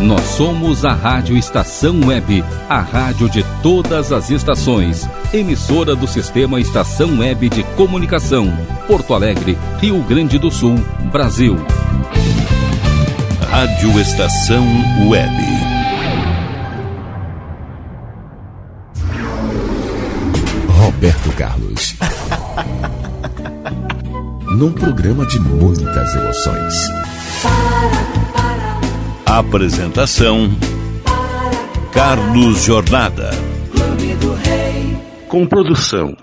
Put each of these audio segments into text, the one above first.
Nós somos a Rádio Estação Web, a rádio de todas as estações. Emissora do Sistema Estação Web de Comunicação. Porto Alegre, Rio Grande do Sul, Brasil. Rádio Estação Web. Roberto Carlos. Num programa de muitas emoções. Apresentação: Carlos Jornada. Com produção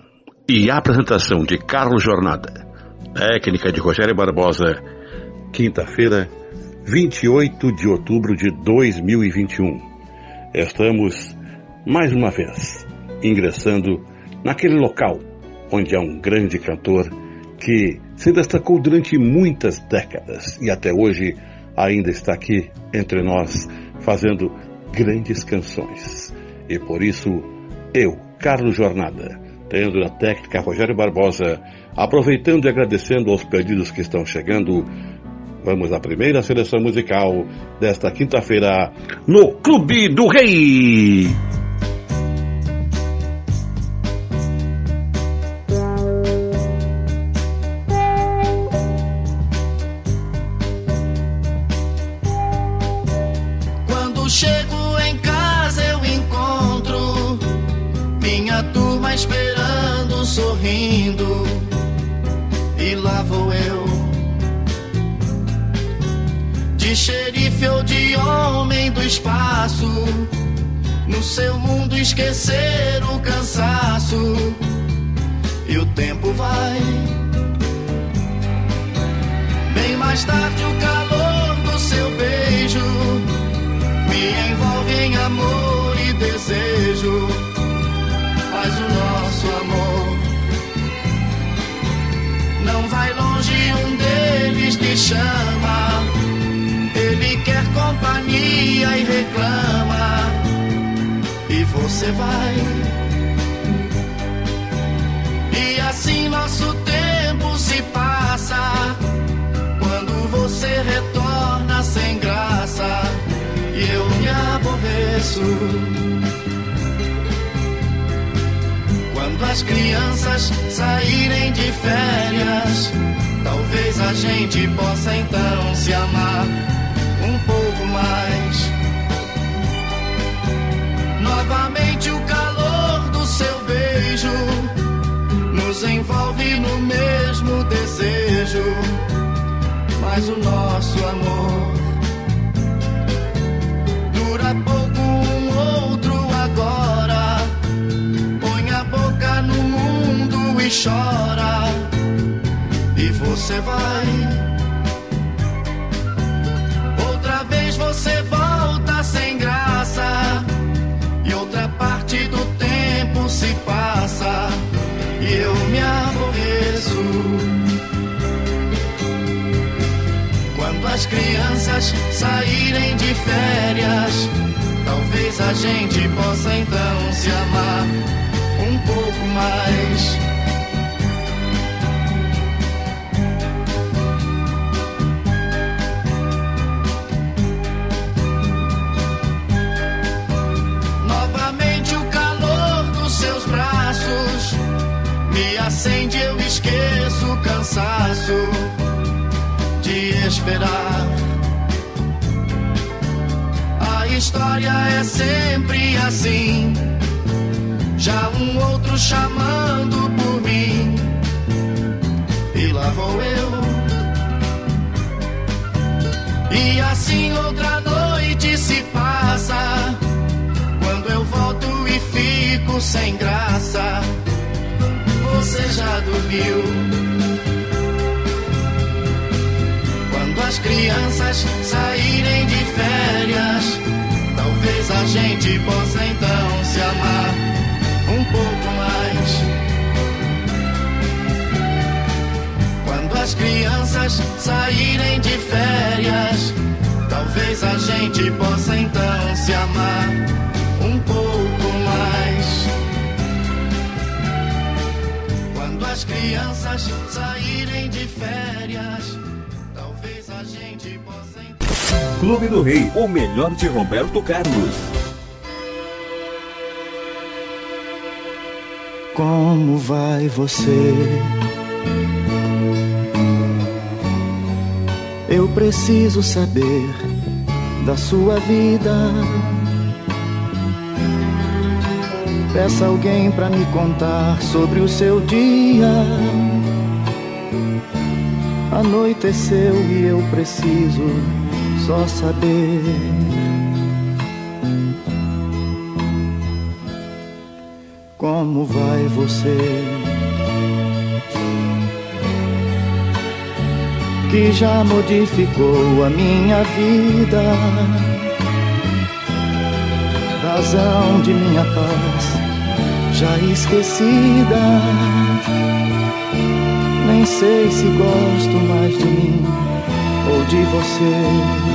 e apresentação de Carlos Jornada. Técnica de Rogério Barbosa. Quinta-feira, 28 de outubro de 2021. Estamos, mais uma vez, ingressando naquele local onde há um grande cantor que se destacou durante muitas décadas e até hoje ainda está aqui entre nós fazendo grandes canções. E por isso, eu, Carlos Jornada, tendo na técnica Rogério Barbosa, aproveitando e agradecendo aos pedidos que estão chegando, vamos à primeira seleção musical desta quinta-feira no Clube do Rei. Seu mundo esquecer o cansaço. E o tempo vai. Bem mais tarde o calor do seu beijo me envolve em amor e desejo. Mas o nosso amor não vai longe, um deles te chama. Ele quer companhia e reclama. Você vai. E assim nosso tempo se passa. Quando você retorna sem graça e eu me aborreço. Quando as crianças saírem de férias, talvez a gente possa então se amar um pouco mais. Novamente o calor do seu beijo nos envolve no mesmo desejo, mas o nosso amor dura pouco um outro agora. Põe a boca no mundo e chora. E você vai. Outra vez você volta se passa. E eu me aborreço. Quando as crianças saírem de férias, talvez a gente possa então se amar um pouco mais. Me acende, eu esqueço o cansaço de esperar. A história é sempre assim. Já um outro chamando por mim. E lá vou eu. E assim outra noite se passa. Quando eu volto e fico sem graça. Você já dormiu. Quando as crianças saírem de férias, talvez a gente possa então se amar um pouco mais. Quando as crianças saírem de férias, talvez a gente possa então se amar um pouco as crianças saírem de férias, talvez a gente possa. Clube do Rei, o melhor de Roberto Carlos. Como vai você? Eu preciso saber da sua vida. Peça alguém para me contar sobre o seu dia. Anoiteceu e eu preciso só saber. Como vai você? Que já modificou a minha vida, razão de minha paz já esquecida. Nem sei se gosto mais de mim ou de você.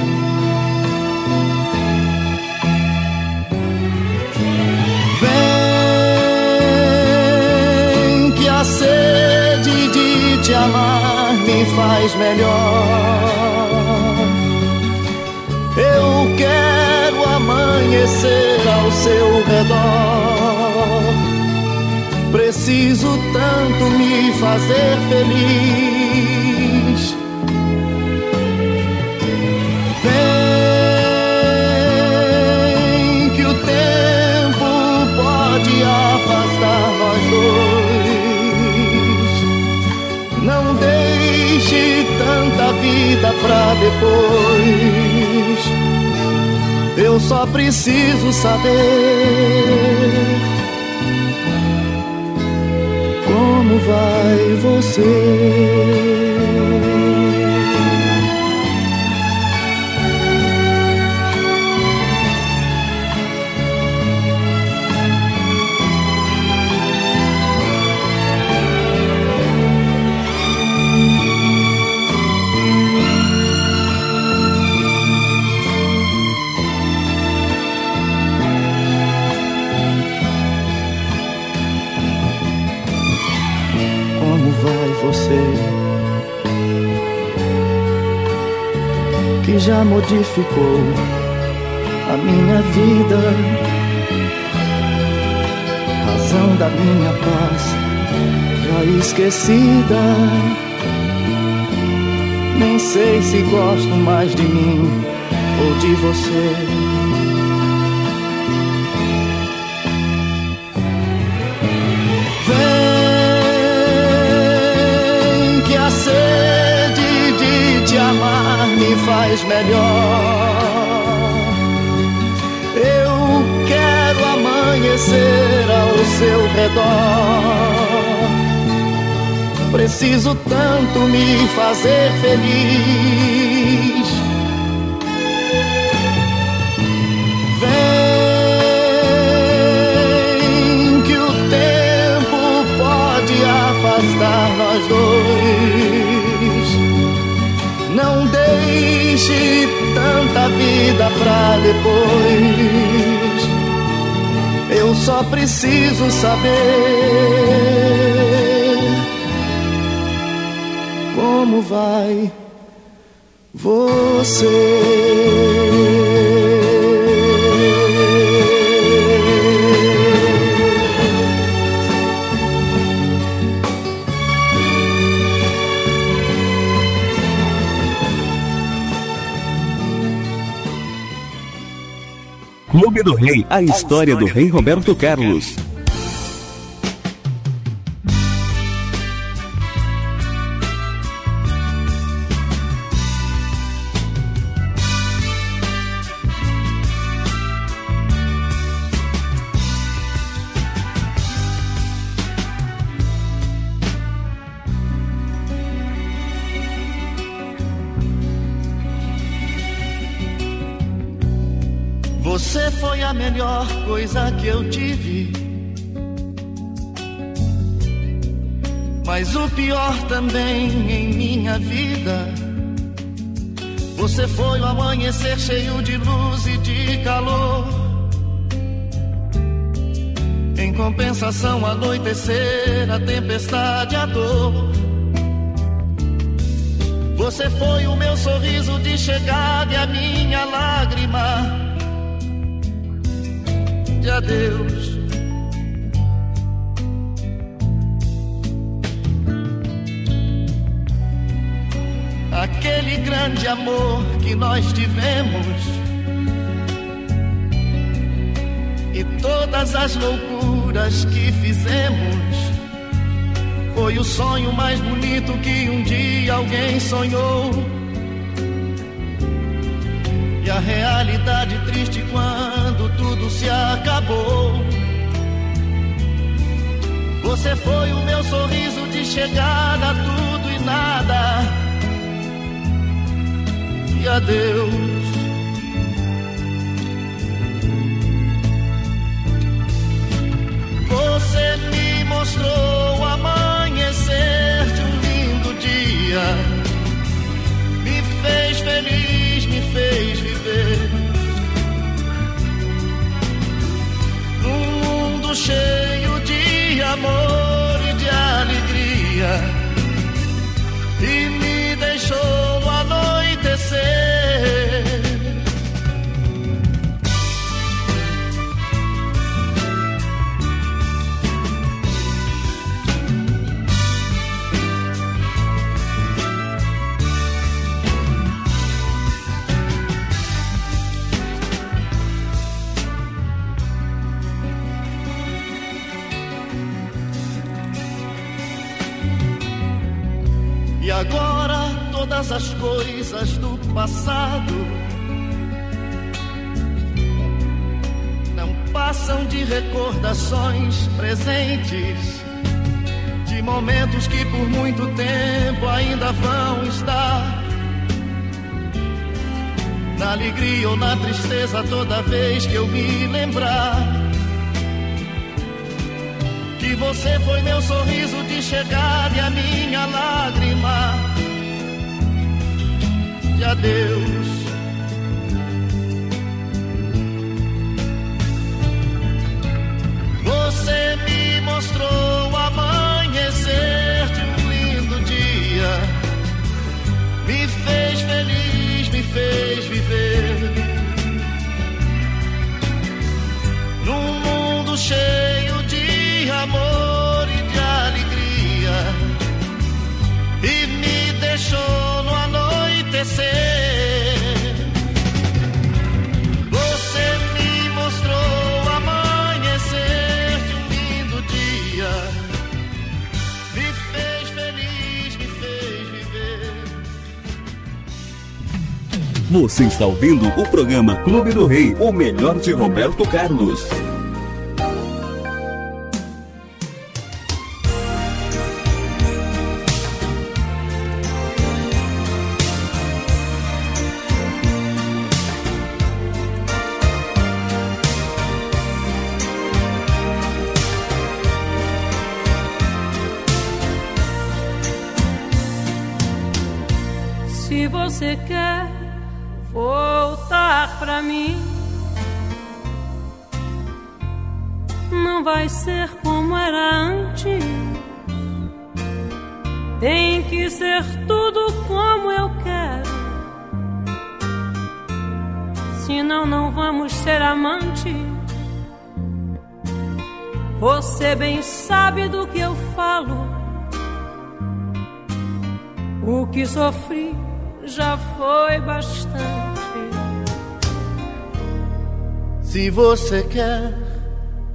a sede de te amar me faz melhor. Eu quero amanhecer ao seu redor. Preciso tanto me fazer feliz. Vem que o tempo pode afastar nós dois. Não deixe tanta vida pra depois. Eu só preciso saber como vai você. Você? Que já modificou a minha vida, razão da minha paz já esquecida. Nem sei se gosto mais de mim ou de você. Melhor. Eu quero amanhecer ao seu redor. Preciso tanto me fazer feliz. Deixe tanta vida pra depois. Eu só preciso saber como vai você. Clube do Rei, a história do rei Roberto Carlos. Também em minha vida. Você foi o amanhecer cheio de luz e de calor. Em compensação, anoitecer, a tempestade, a dor. Você foi o meu sorriso de chegada e a minha lágrima de adeus. Aquele grande amor que nós tivemos e todas as loucuras que fizemos foi o sonho mais bonito que um dia alguém sonhou. E a realidade triste quando tudo se acabou. Você foi o meu sorriso de chegada, tudo e nada. E adeus. Você me mostrou o amanhecer de um lindo dia. Me fez feliz, me fez viver. Num mundo cheio de amor todas as coisas do passado. Não passam de recordações presentes de momentos que por muito tempo ainda vão estar. Na alegria ou na tristeza toda vez que eu me lembrar que você foi meu sorriso de chegada e a minha lágrima de adeus. Você está ouvindo o programa Clube do Rei, o melhor de Roberto Carlos. Você quer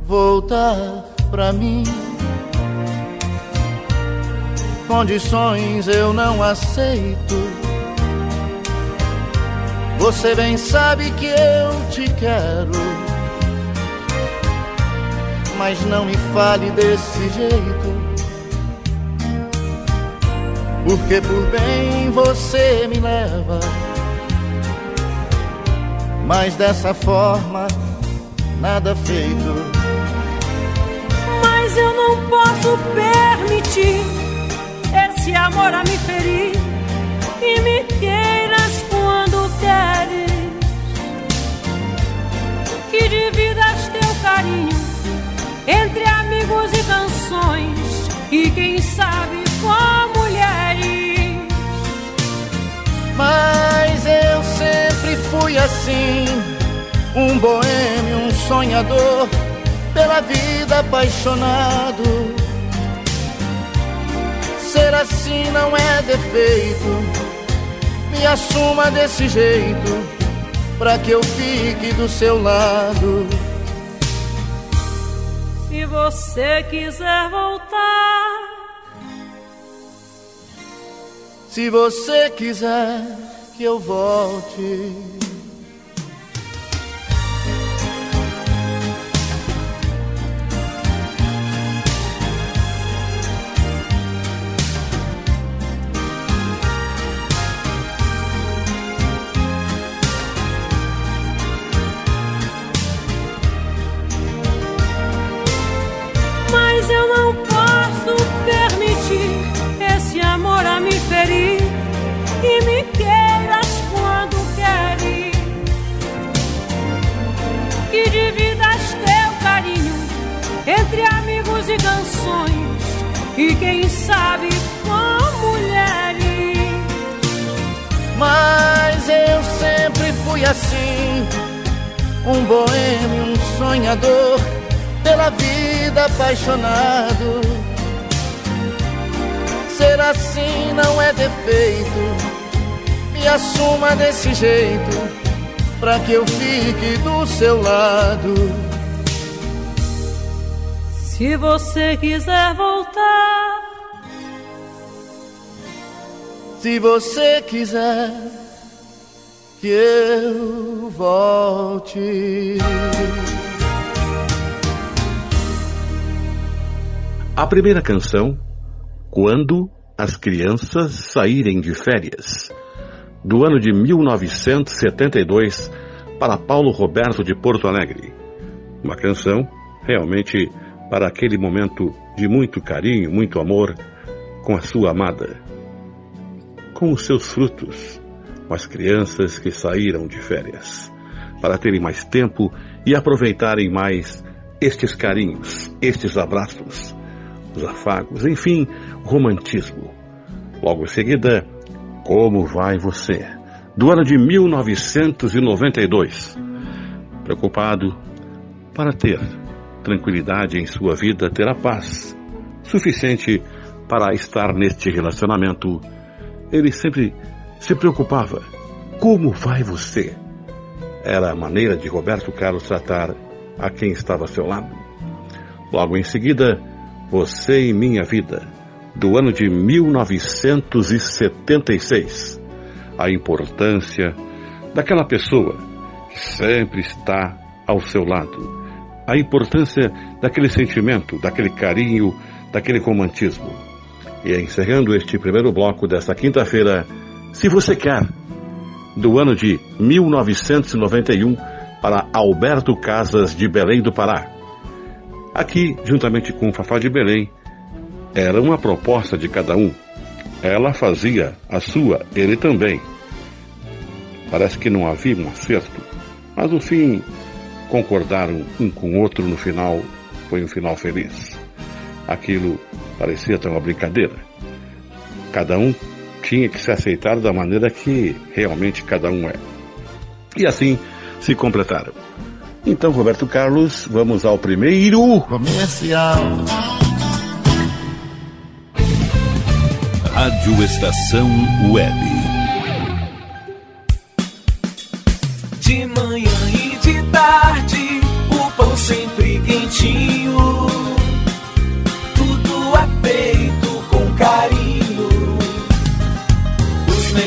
voltar pra mim, condições eu não aceito. Você bem sabe que eu te quero, mas não me fale desse jeito. Porque por bem você me leva, mas dessa forma nada feito. Mas eu não posso permitir esse amor a me ferir e me queiras quando queres. Que dividas teu carinho entre amigos e canções e quem sabe com mulheres. Mas eu sempre fui assim um boêmio, um sonhador, pela vida apaixonado. Ser assim não é defeito, me assuma desse jeito, pra que eu fique do seu lado. Se você quiser voltar, se você quiser que eu volte. E quem sabe com mulheres. Mas eu sempre fui assim, um boêmio, um sonhador, pela vida apaixonado. Ser assim não é defeito, me assuma desse jeito, pra que eu fique do seu lado. Se você quiser voltar, Se você quiser que eu volte. A primeira canção, Quando as Crianças Saírem de Férias, do ano de 1972, para Paulo Roberto de Porto Alegre. Uma canção realmente para aquele momento de muito carinho, muito amor com a sua amada, com os seus frutos, com as crianças que saíram de férias, para terem mais tempo e aproveitarem mais estes carinhos, estes abraços, os afagos, enfim, romantismo. Logo em seguida, Como Vai Você? Do ano de 1992. Preocupado para ter tranquilidade em sua vida, ter a paz suficiente para estar neste relacionamento, ele sempre se preocupava. Como vai você? Era a maneira de Roberto Carlos tratar a quem estava ao seu lado. Logo em seguida, Você em Minha Vida, do ano de 1976. A importância daquela pessoa que sempre está ao seu lado. A importância daquele sentimento, daquele carinho, daquele romantismo. E encerrando este primeiro bloco desta quinta-feira, Se Você Quer, do ano de 1991, para Alberto Casas de Belém do Pará. Aqui, juntamente com Fafá de Belém, era uma proposta de cada um. Ela fazia a sua, ele também. Parece que não havia um acerto, mas no fim concordaram um com o outro no final, foi um final feliz. Aquilo parecia até uma brincadeira. Cada um tinha que se aceitar da maneira que realmente cada um é. E assim se completaram. Então, Roberto Carlos, vamos ao primeiro comercial. Rádio Estação Web.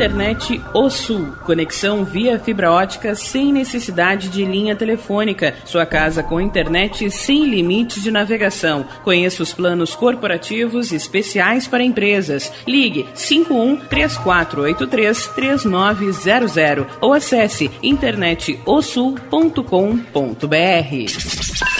Internet O Sul. Conexão via fibra ótica sem necessidade de linha telefônica. Sua casa com internet sem limite de navegação. Conheça os planos corporativos especiais para empresas. Ligue 51 3483 3900 ou acesse internetosul.com.br.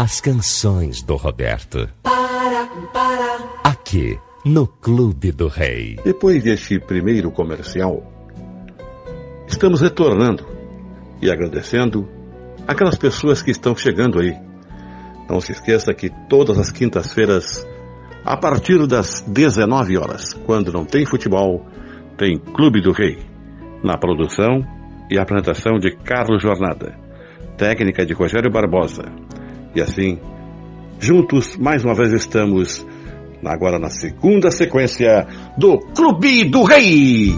As canções do Roberto. para, para. Aqui, no Clube do Rei. Depois deste primeiro comercial, estamos retornando e agradecendo aquelas pessoas que estão chegando aí. Não se esqueça que todas as quintas-feiras, a partir das 19 horas, quando não tem futebol, tem Clube do Rei. Na produção e apresentação de Carlos Jornada, técnica de Rogério Barbosa. E assim, juntos, mais uma vez estamos agora na segunda sequência do Clube do Rei.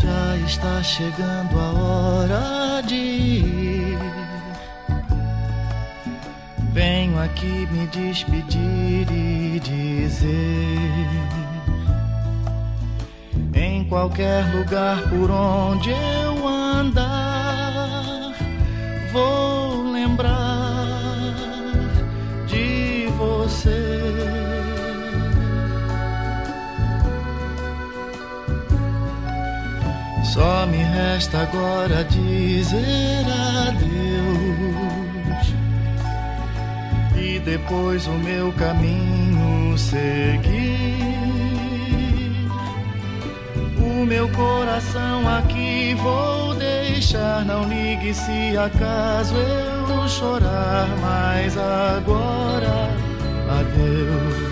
Já está chegando a hora de Aqui me despedir e dizer: Em qualquer lugar por onde eu andar, vou lembrar de você. Só me resta agora dizer adeus depois o meu caminho seguir. O meu coração aqui vou deixar. Não ligue se acaso eu chorar, mas agora adeus.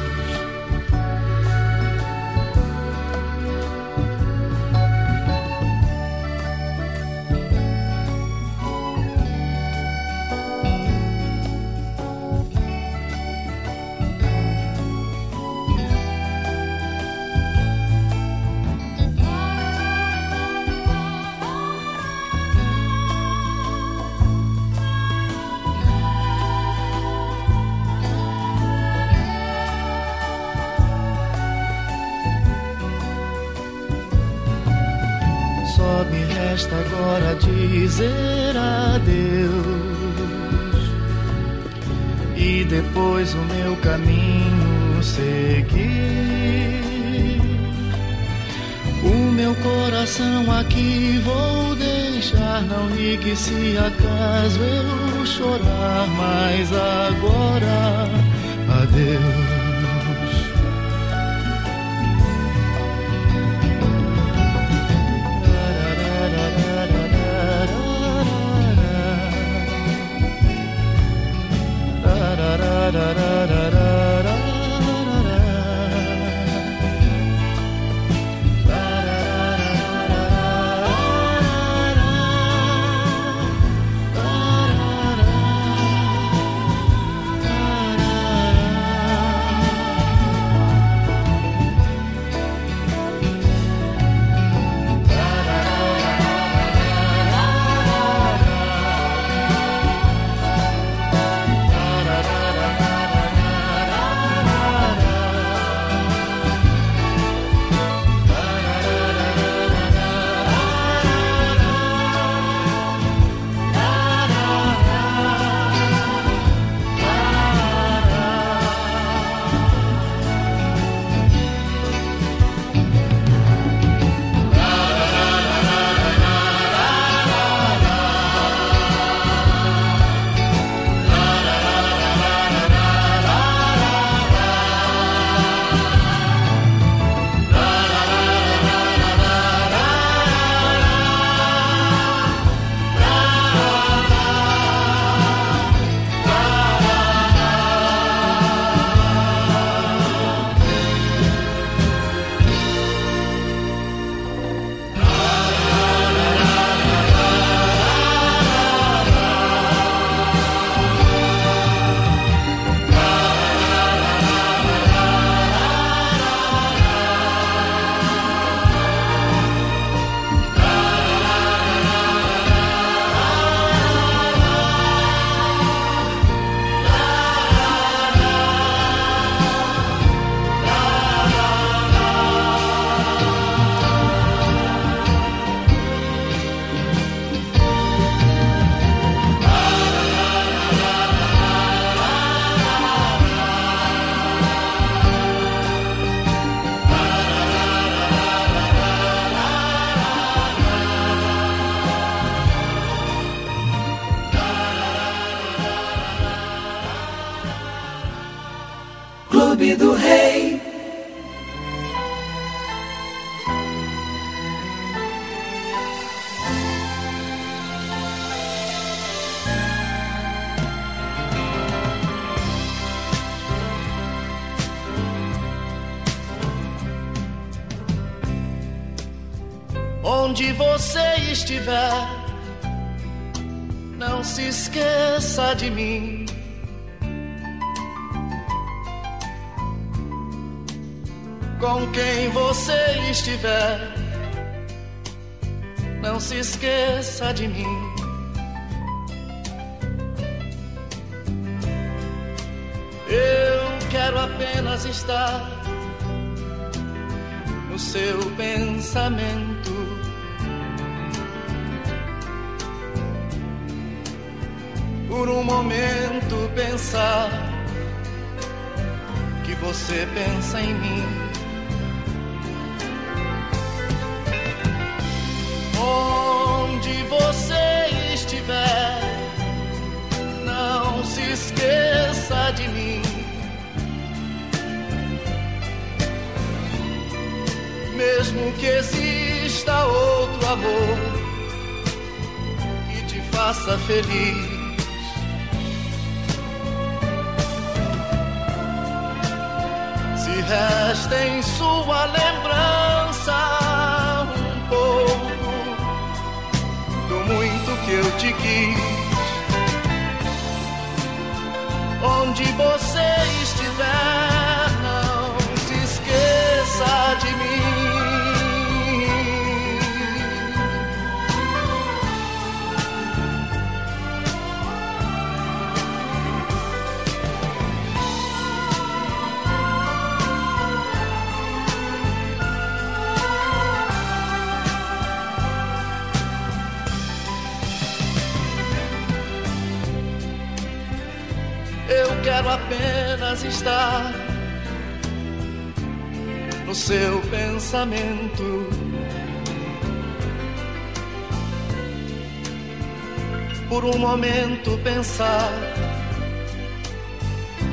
Estiver, não se esqueça de mim. Com quem você estiver, não se esqueça de mim. Eu quero apenas estar no seu pensamento. Momento pensar que você pensa em mim. Onde você estiver, não se esqueça de mim. Mesmo que exista outro amor que te faça feliz. Resta em sua lembrança um pouco do muito que eu te quis. Onde você estiver, quero apenas estar no seu pensamento. Por um momento pensar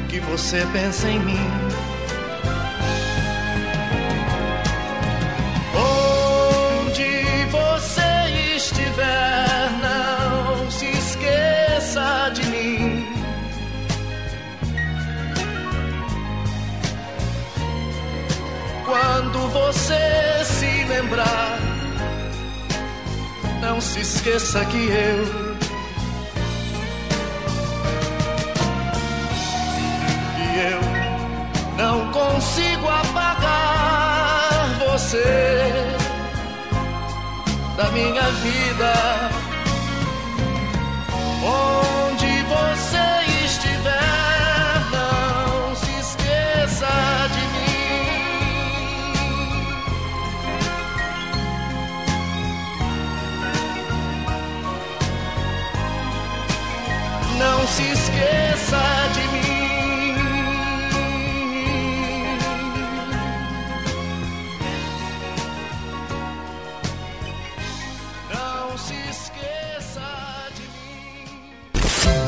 que você pensa em mim. Onde você estiver, você se lembrar, não se esqueça que eu que eu não consigo apagar você da minha vida.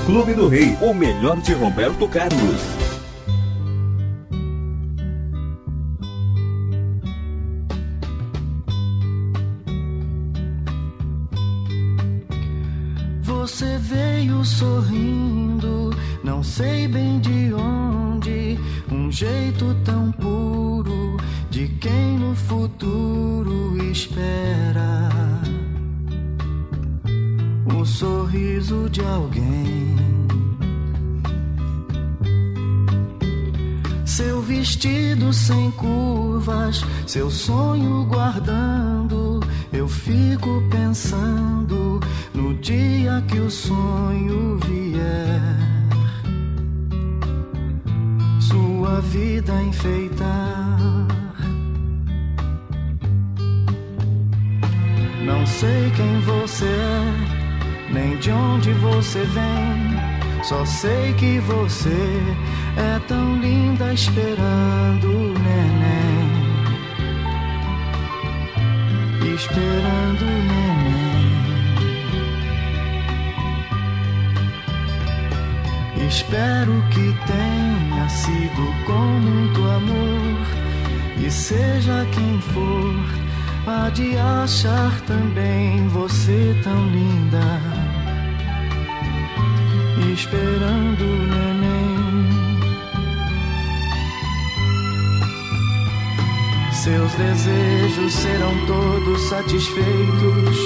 Clube do Rei, o melhor de Roberto Carlos. Você veio sorrindo, não sei bem de onde, um jeito tão satisfeitos.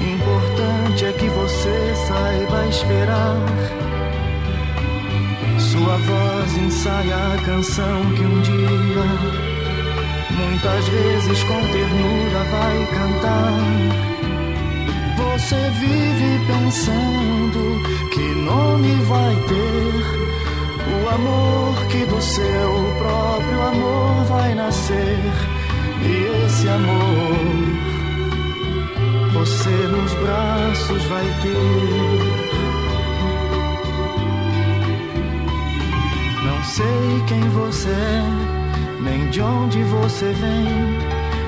Importante é que você saiba esperar. Sua voz ensaia a canção que um dia, muitas vezes com ternura, vai cantar. Você vive pensando que nome vai ter. O amor que do seu próprio amor vai nascer. E esse amor você nos braços vai ter. Não sei quem você é, nem de onde você vem.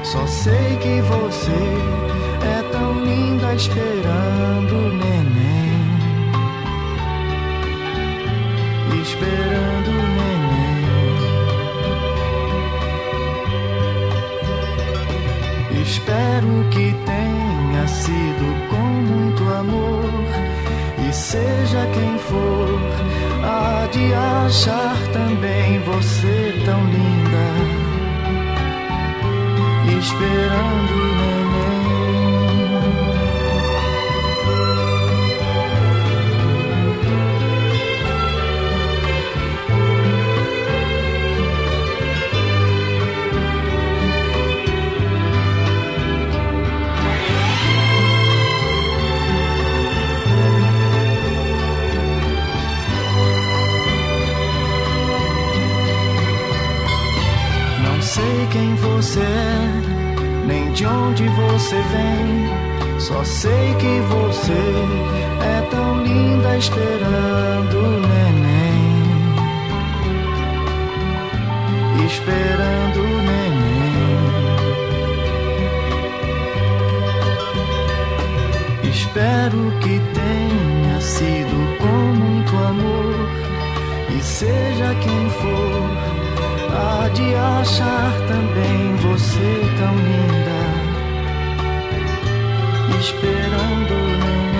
Só sei que você é tão linda esperando neném. Esperando Espero que tenha sido com muito amor. E seja quem for, há de achar também você tão linda. Esperando o quem você é, nem de onde você vem. Só sei que você é tão linda esperando o neném. Esperando o neném. Espero que tenha sido com muito amor. E seja quem for, há de achar também você tão linda. Esperando o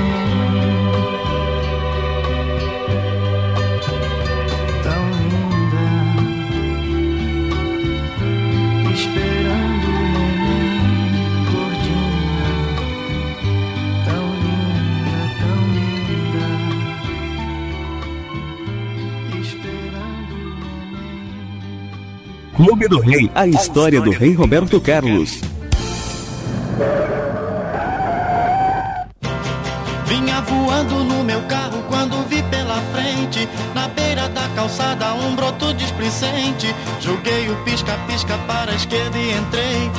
Clube do Rei, a história do rei Roberto Carlos. Vinha voando no meu carro quando vi pela frente, na beira da calçada, um broto displicente. Joguei o pisca-pisca para a esquerda e entrei.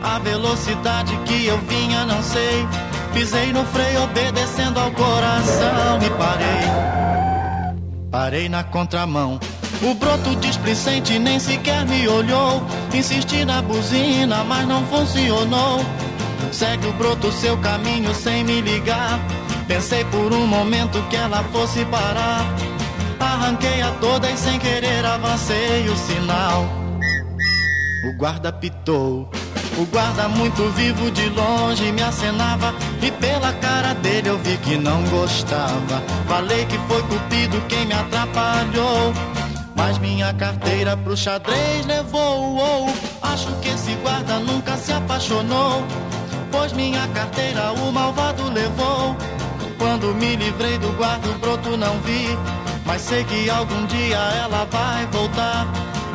A velocidade que eu vinha, não sei. Pisei no freio, obedecendo ao coração e parei. Parei na contramão. O broto displicente nem sequer me olhou. Insisti na buzina, mas não funcionou. Segue o broto seu caminho sem me ligar. Pensei por um momento que ela fosse parar. Arranquei a toda e sem querer avancei o sinal. O guarda pitou. O guarda muito vivo de longe me acenava e pela cara dele eu vi que não gostava. Falei que foi cupido quem me atrapalhou. Mas minha carteira pro xadrez levou. Oh, acho que esse guarda nunca se apaixonou. Pois minha carteira o malvado levou. Quando me livrei do guarda, o broto não vi. Mas sei que algum dia ela vai voltar.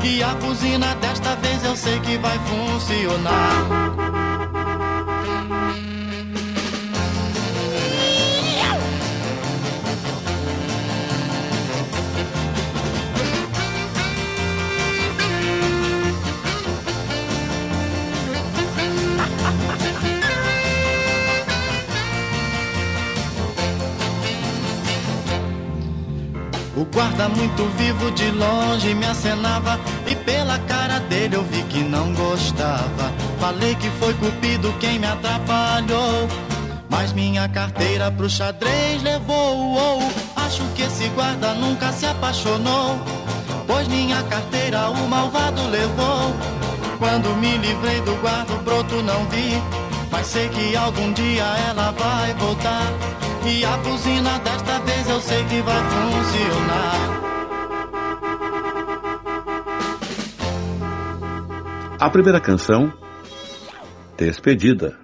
E a buzina desta vez eu sei que vai funcionar. O guarda muito vivo de longe me acenava e pela cara dele eu vi que não gostava. Falei que foi cupido quem me atrapalhou, mas minha carteira pro xadrez levou. Oh, acho que esse guarda nunca se apaixonou. Pois minha carteira o malvado levou. Quando me livrei do guarda, o broto não vi. Mas sei que algum dia ela vai voltar. E a buzina desta vez eu sei que vai funcionar. A primeira canção, Despedida,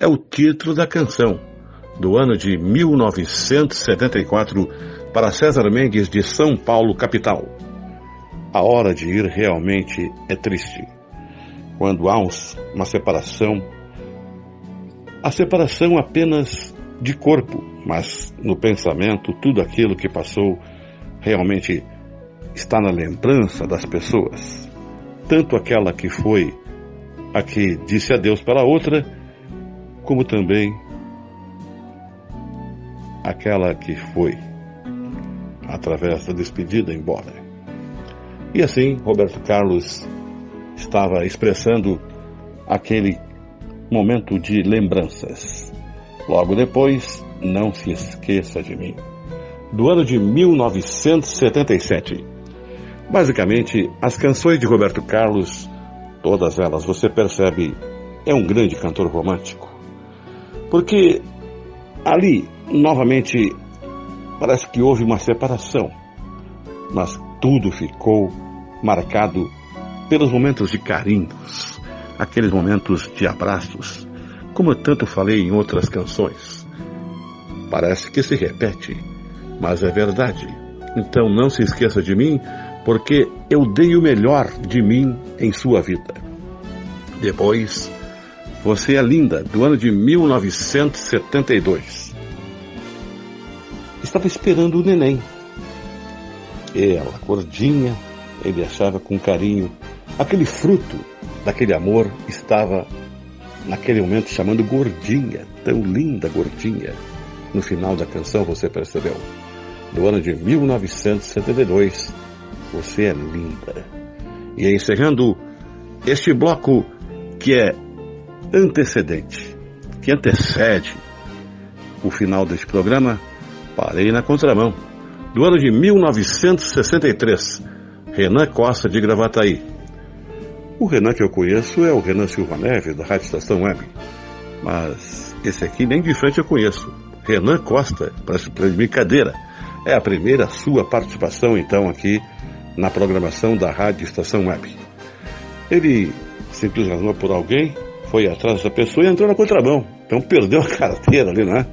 é o título da canção, do ano de 1974, para César Mendes de São Paulo, capital. A hora de ir realmente é triste. Quando há uma separação, a separação apenas de corpo, mas no pensamento, tudo aquilo que passou realmente está na lembrança das pessoas tanto aquela que foi a que disse adeus para a outra, como também aquela que foi através da despedida embora. E assim, Roberto Carlos estava expressando aquele momento de lembranças. Logo depois, não se esqueça de mim. Do ano de 1977. Basicamente, as canções de Roberto Carlos, todas elas, você percebe, é um grande cantor romântico. Porque ali, novamente, parece que houve uma separação, mas tudo ficou marcado pelos momentos de carinhos, aqueles momentos de abraços, como eu tanto falei em outras canções. Parece que se repete, mas é verdade. Então não se esqueça de mim porque eu dei o melhor de mim em sua vida. Depois, Você é Linda, do ano de 1972. Estava esperando o neném. Ela, gordinha, ele achava com carinho. Aquele fruto daquele amor estava, naquele momento, chamando gordinha, tão linda gordinha. No final da canção, você percebeu. Do ano de 1972, você é linda. E encerrando este bloco que é antecedente, que antecede o final deste programa, parei na contramão. Do ano de 1963, Renan Costa de Gravataí. O Renan que eu conheço é o Renan Silva Neve, da Rádio Estação Web. Mas esse aqui nem de frente eu conheço. Renan Costa, parece de brincadeira. É a primeira sua participação, então, aqui na programação da Rádio Estação Web. Ele se entusiasmou por alguém, foi atrás dessa pessoa e entrou na contramão. Então perdeu a carteira ali, né?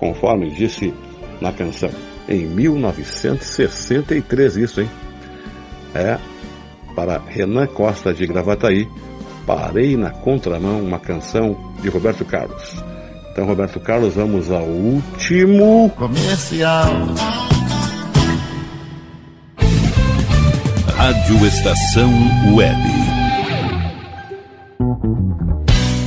Conforme disse na canção. Em 1963, isso, hein? É para Renan Costa de Gravataí, Parei na Contramão, uma canção de Roberto Carlos. Então, Roberto Carlos, vamos ao último comercial. Rádio Estação Web.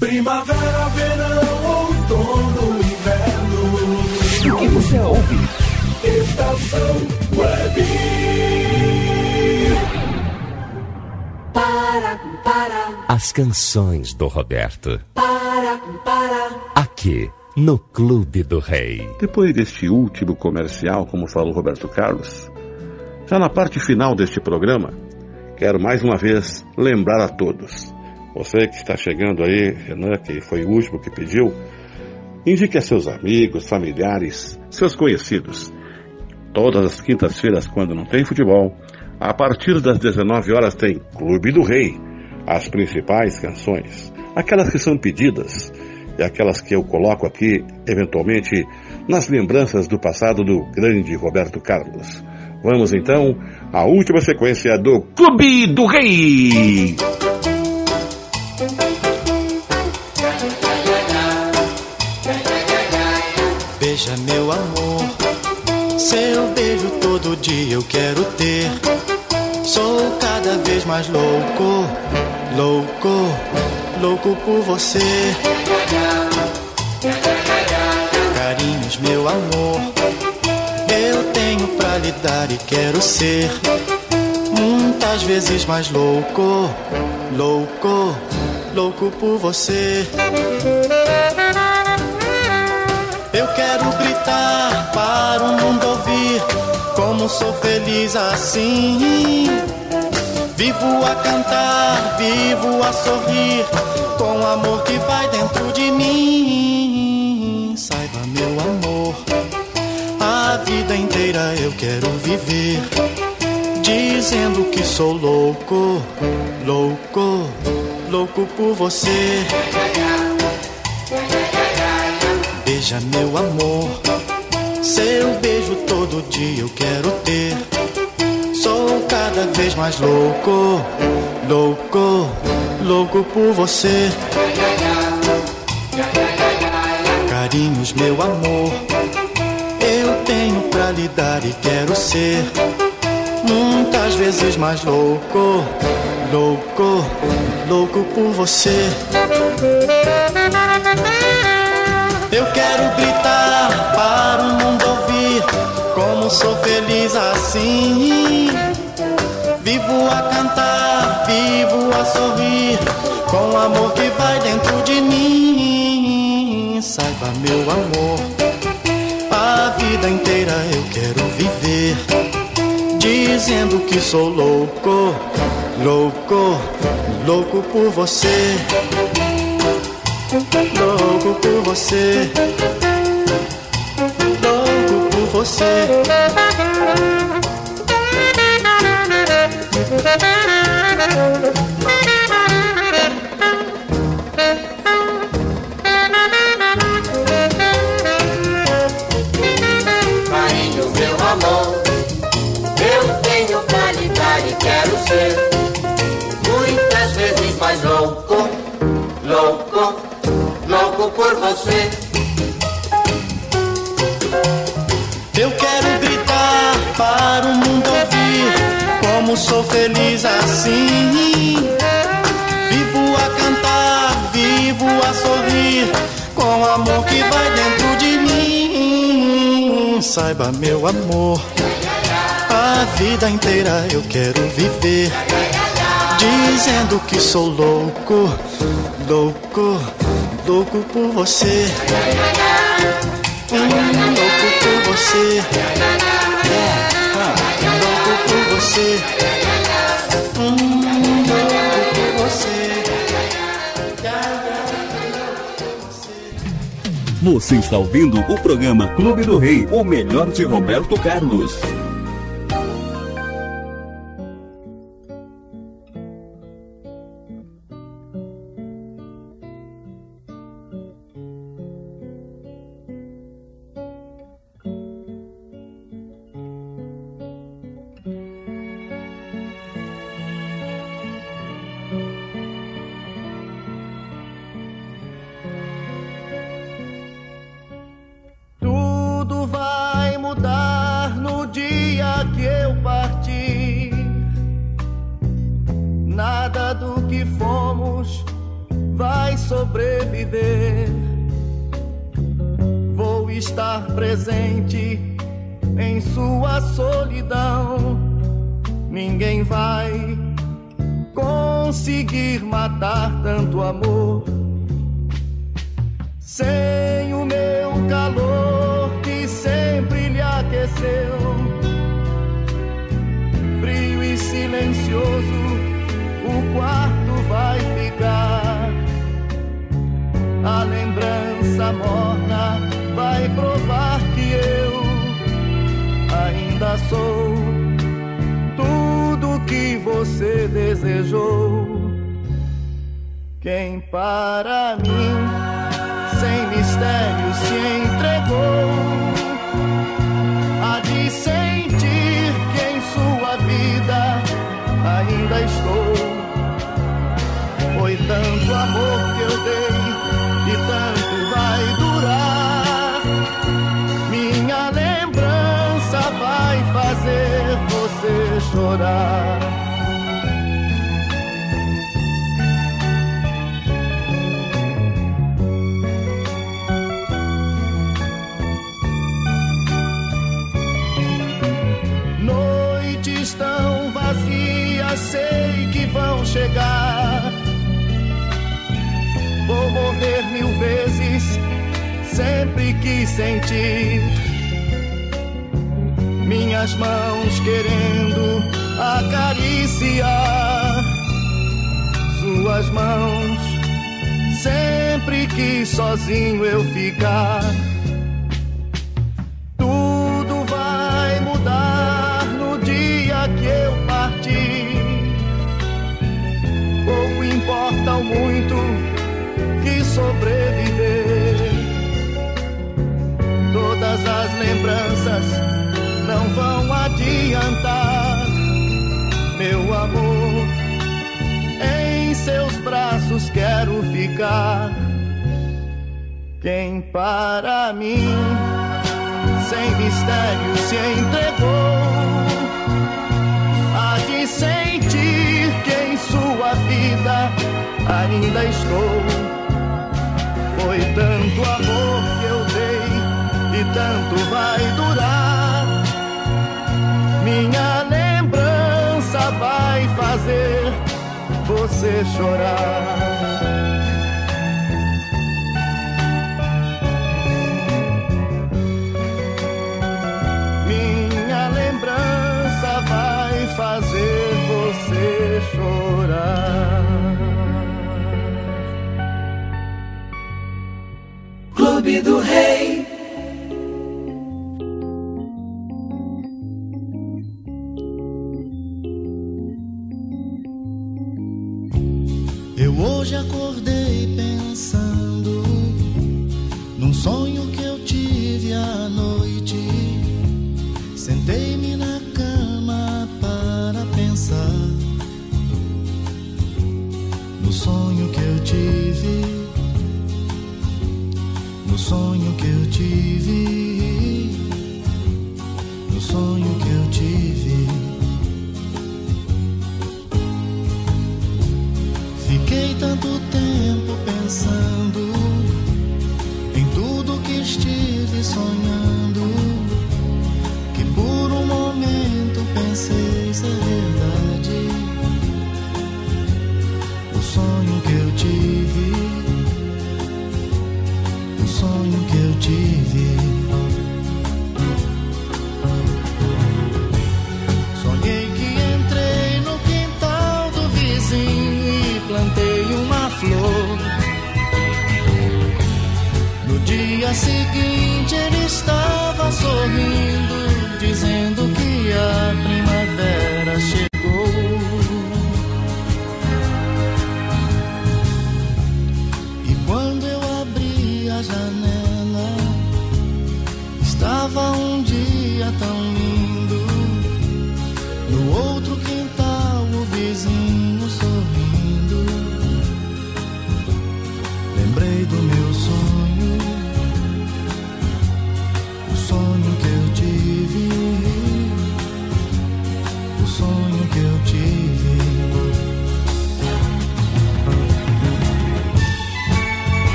Primavera, verão, outono, inverno. O que você ouve? Estação Web. Para, para, As canções do Roberto. para, para. Aqui, no Clube do Rei. Depois deste último comercial, como falou Roberto Carlos, já na parte final deste programa, quero mais uma vez lembrar a todos. Você que está chegando aí, Renan, que foi o último que pediu, indique a seus amigos, familiares, seus conhecidos. Todas as quintas-feiras, quando não tem futebol, a partir das 19 horas tem Clube do Rei, as principais canções, aquelas que são pedidas e aquelas que eu coloco aqui, eventualmente, nas lembranças do passado do grande Roberto Carlos. Vamos então à última sequência do Clube do Rei. Beija meu amor, seu beijo todo dia eu quero ter. Sou cada vez mais louco, louco, louco por você. Carinhos, meu amor, quero ser. Muitas vezes mais louco, louco, louco por você. Eu quero gritar para o mundo ouvir como sou feliz assim. Vivo a cantar, vivo a sorrir com o amor que vai dentro de mim. Inteira eu quero viver dizendo que sou louco, louco, louco por você. Beija meu amor, seu beijo todo dia eu quero ter. Sou cada vez mais louco, louco, louco por você. Carinhos, meu amor, pra lhe dar e quero ser. Muitas vezes mais louco, louco, louco por você. Eu quero gritar para o mundo ouvir como sou feliz assim. Vivo a cantar, vivo a sorrir com o amor que vai dentro de mim. Saiba, meu amor, dizendo que sou louco, louco, louco por você. louco por você, louco por você. Carinho, por você. Eu quero gritar para o mundo ouvir como sou feliz assim. Vivo a cantar, vivo a sorrir com o amor que vai dentro de mim. Saiba, meu amor, a vida inteira eu quero viver dizendo que sou louco, louco, louco por você. Hum, louco por você. É, ah, louco por você. Louco por você. Você está ouvindo o programa Clube do Rei, o melhor de Roberto Carlos. Desejou. Quem para mim sem mistério se entregou. Há de sentir que em sua vida ainda estou. Foi tanto amor que eu dei e tanto vai durar. Minha lembrança vai fazer você chorar. Sempre que sentir minhas mãos querendo acariciar suas mãos sempre que sozinho eu ficar. Tudo vai mudar no dia que eu partir. Pouco importa o muito lembranças não vão adiantar, meu amor. Em seus braços quero ficar. Quem para mim sem mistério se entregou. Há de sentir que em sua vida ainda estou. Foi tanto amor tanto vai durar. Minha lembrança vai fazer você chorar.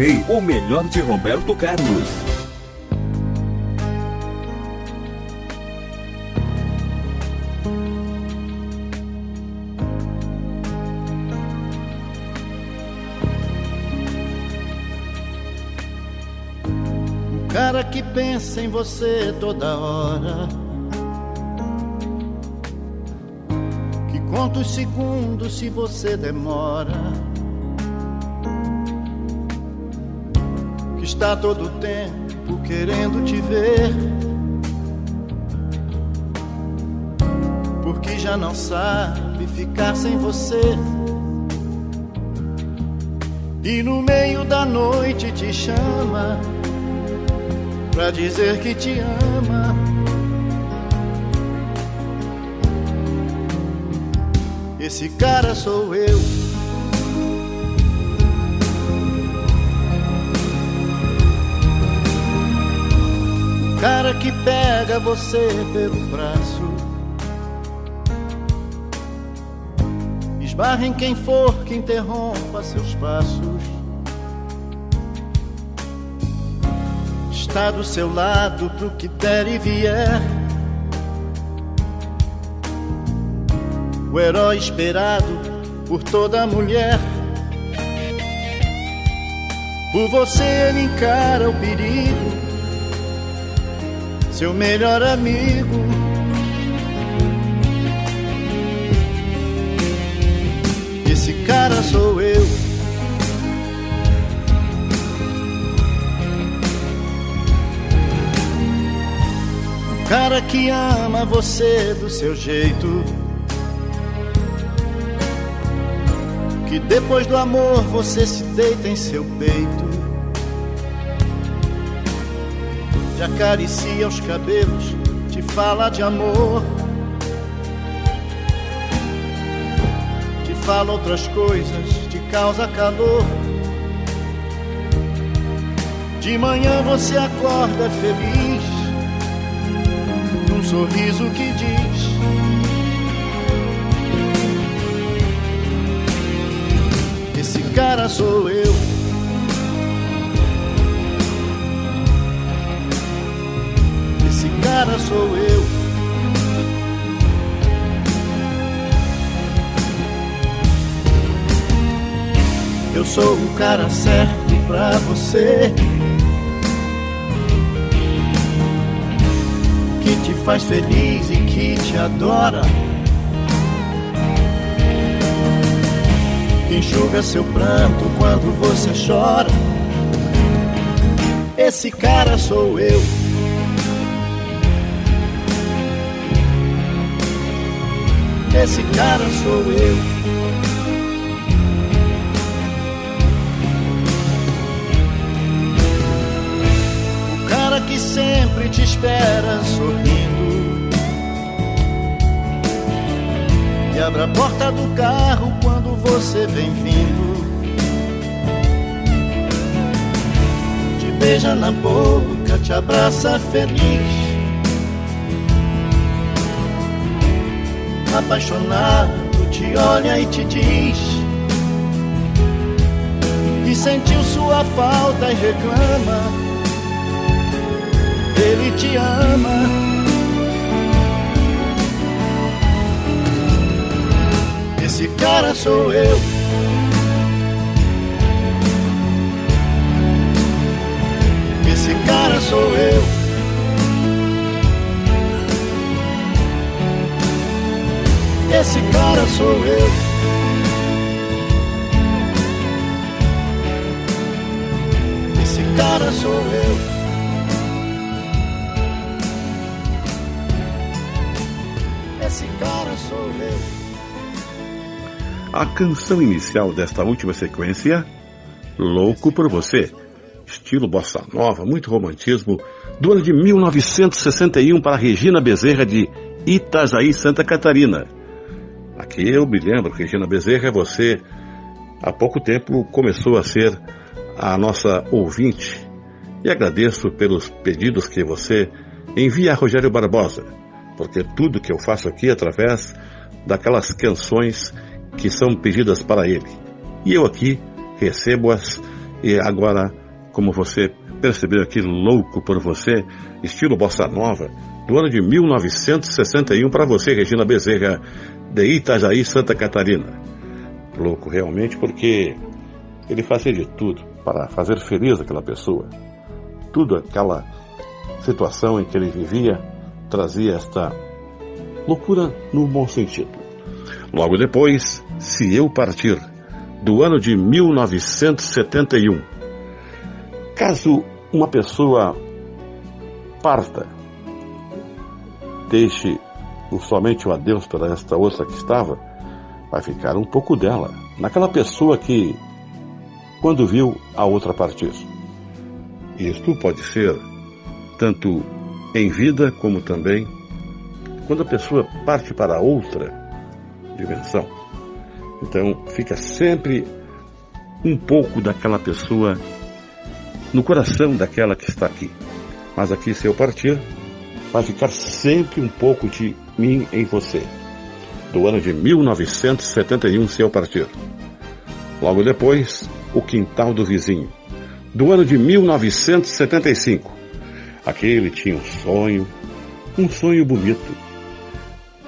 Rei, o melhor de Roberto Carlos. O cara que pensa em você toda hora. Que conta os segundos se você demora. Está todo tempo querendo te ver. Porque já não sabe ficar sem você. E no meio da noite te chama pra dizer que te ama. Esse cara sou eu. Cara que pega você pelo braço. Esbarra em quem for que interrompa seus passos. está do seu lado pro que der e vier. O herói esperado por toda mulher. Por você ele encara o perigo, seu melhor amigo. Esse cara sou eu. cara que ama você do seu jeito. Que depois do amor você se deita em seu peito. Te acaricia os cabelos, te fala de amor. Te fala outras coisas, te causa calor. De manhã você acorda feliz, num sorriso que diz: Esse cara sou eu. Cara sou eu. Eu sou o cara certo pra você. Que te faz feliz e que te adora. Que enxuga seu pranto quando você chora. Esse cara sou eu. Esse cara sou eu. O cara que sempre te espera sorrindo. E abre a porta do carro quando você vem vindo. Te beija na boca, te abraça feliz. Apaixonado, te olha e te diz que sentiu sua falta e reclama. Ele te ama. Esse cara sou eu. Esse cara sou eu. Esse cara sou eu. Esse cara sou eu. Esse cara sou eu. A canção inicial desta última sequência, Louco por Você, estilo bossa nova, muito romantismo, do ano de 1961 para Regina Bezerra de Itajaí, Santa Catarina. Eu me lembro, Regina Bezerra, você há pouco tempo começou a ser a nossa ouvinte e agradeço pelos pedidos que você envia a Rogério Barbosa, porque tudo que eu faço aqui é através daquelas canções que são pedidas para ele. E eu aqui recebo-as e agora, como você percebeu aqui, louco por você, estilo bossa nova, do ano de 1961 para você, Regina Bezerra, de Itajaí, Santa Catarina. Louco realmente porque ele fazia de tudo para fazer feliz aquela pessoa. Tudo aquela situação em que ele vivia trazia esta loucura no bom sentido. Logo depois, Se Eu Partir, do ano de 1971. Caso uma pessoa parta, deixe somente o adeus para esta outra que estava, vai ficar um pouco dela, naquela pessoa que, quando viu a outra partir. Isto pode ser tanto em vida como também quando a pessoa parte para outra dimensão. Então fica sempre um pouco daquela pessoa no coração daquela que está aqui. Mas aqui, se eu partir, vai ficar sempre um pouco de mim em você. Do ano de 1971, se eu partir. Logo depois, O Quintal do Vizinho. Do ano de 1975. Aqui ele tinha um sonho, um sonho bonito.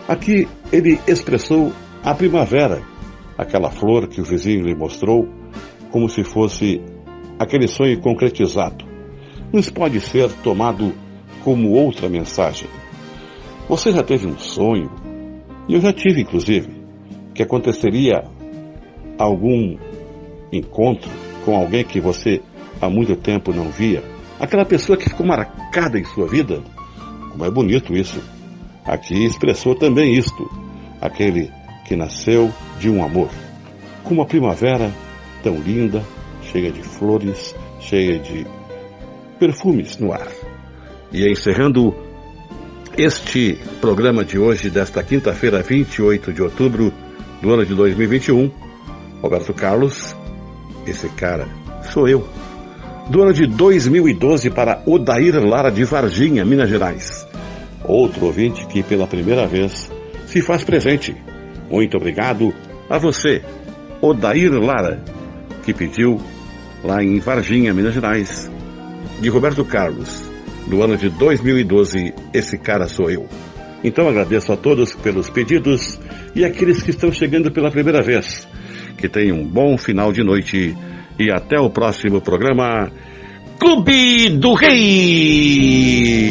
Aqui ele expressou a primavera, aquela flor que o vizinho lhe mostrou, como se fosse aquele sonho concretizado. Mas pode ser tomado como outra mensagem. Você já teve um sonho, e eu já tive inclusive, que aconteceria algum encontro com alguém que você há muito tempo não via, aquela pessoa que ficou marcada em sua vida. Como é bonito isso. Aqui expressou também isto, aquele que nasceu de um amor. Com uma primavera tão linda, cheia de flores, cheia de perfumes no ar. E encerrando este programa de hoje, desta quinta-feira, 28 de outubro do ano de 2021, Roberto Carlos, esse cara sou eu. Do ano de 2012 para Odair Lara de Varginha, Minas Gerais. Outro ouvinte que pela primeira vez se faz presente. Muito obrigado a você, Odair Lara, que pediu lá em Varginha, Minas Gerais, de Roberto Carlos, do ano de 2012, esse cara sou eu. Então agradeço a todos pelos pedidos e aqueles que estão chegando pela primeira vez. Que tenham um bom final de noite e até o próximo programa Clube do Rei!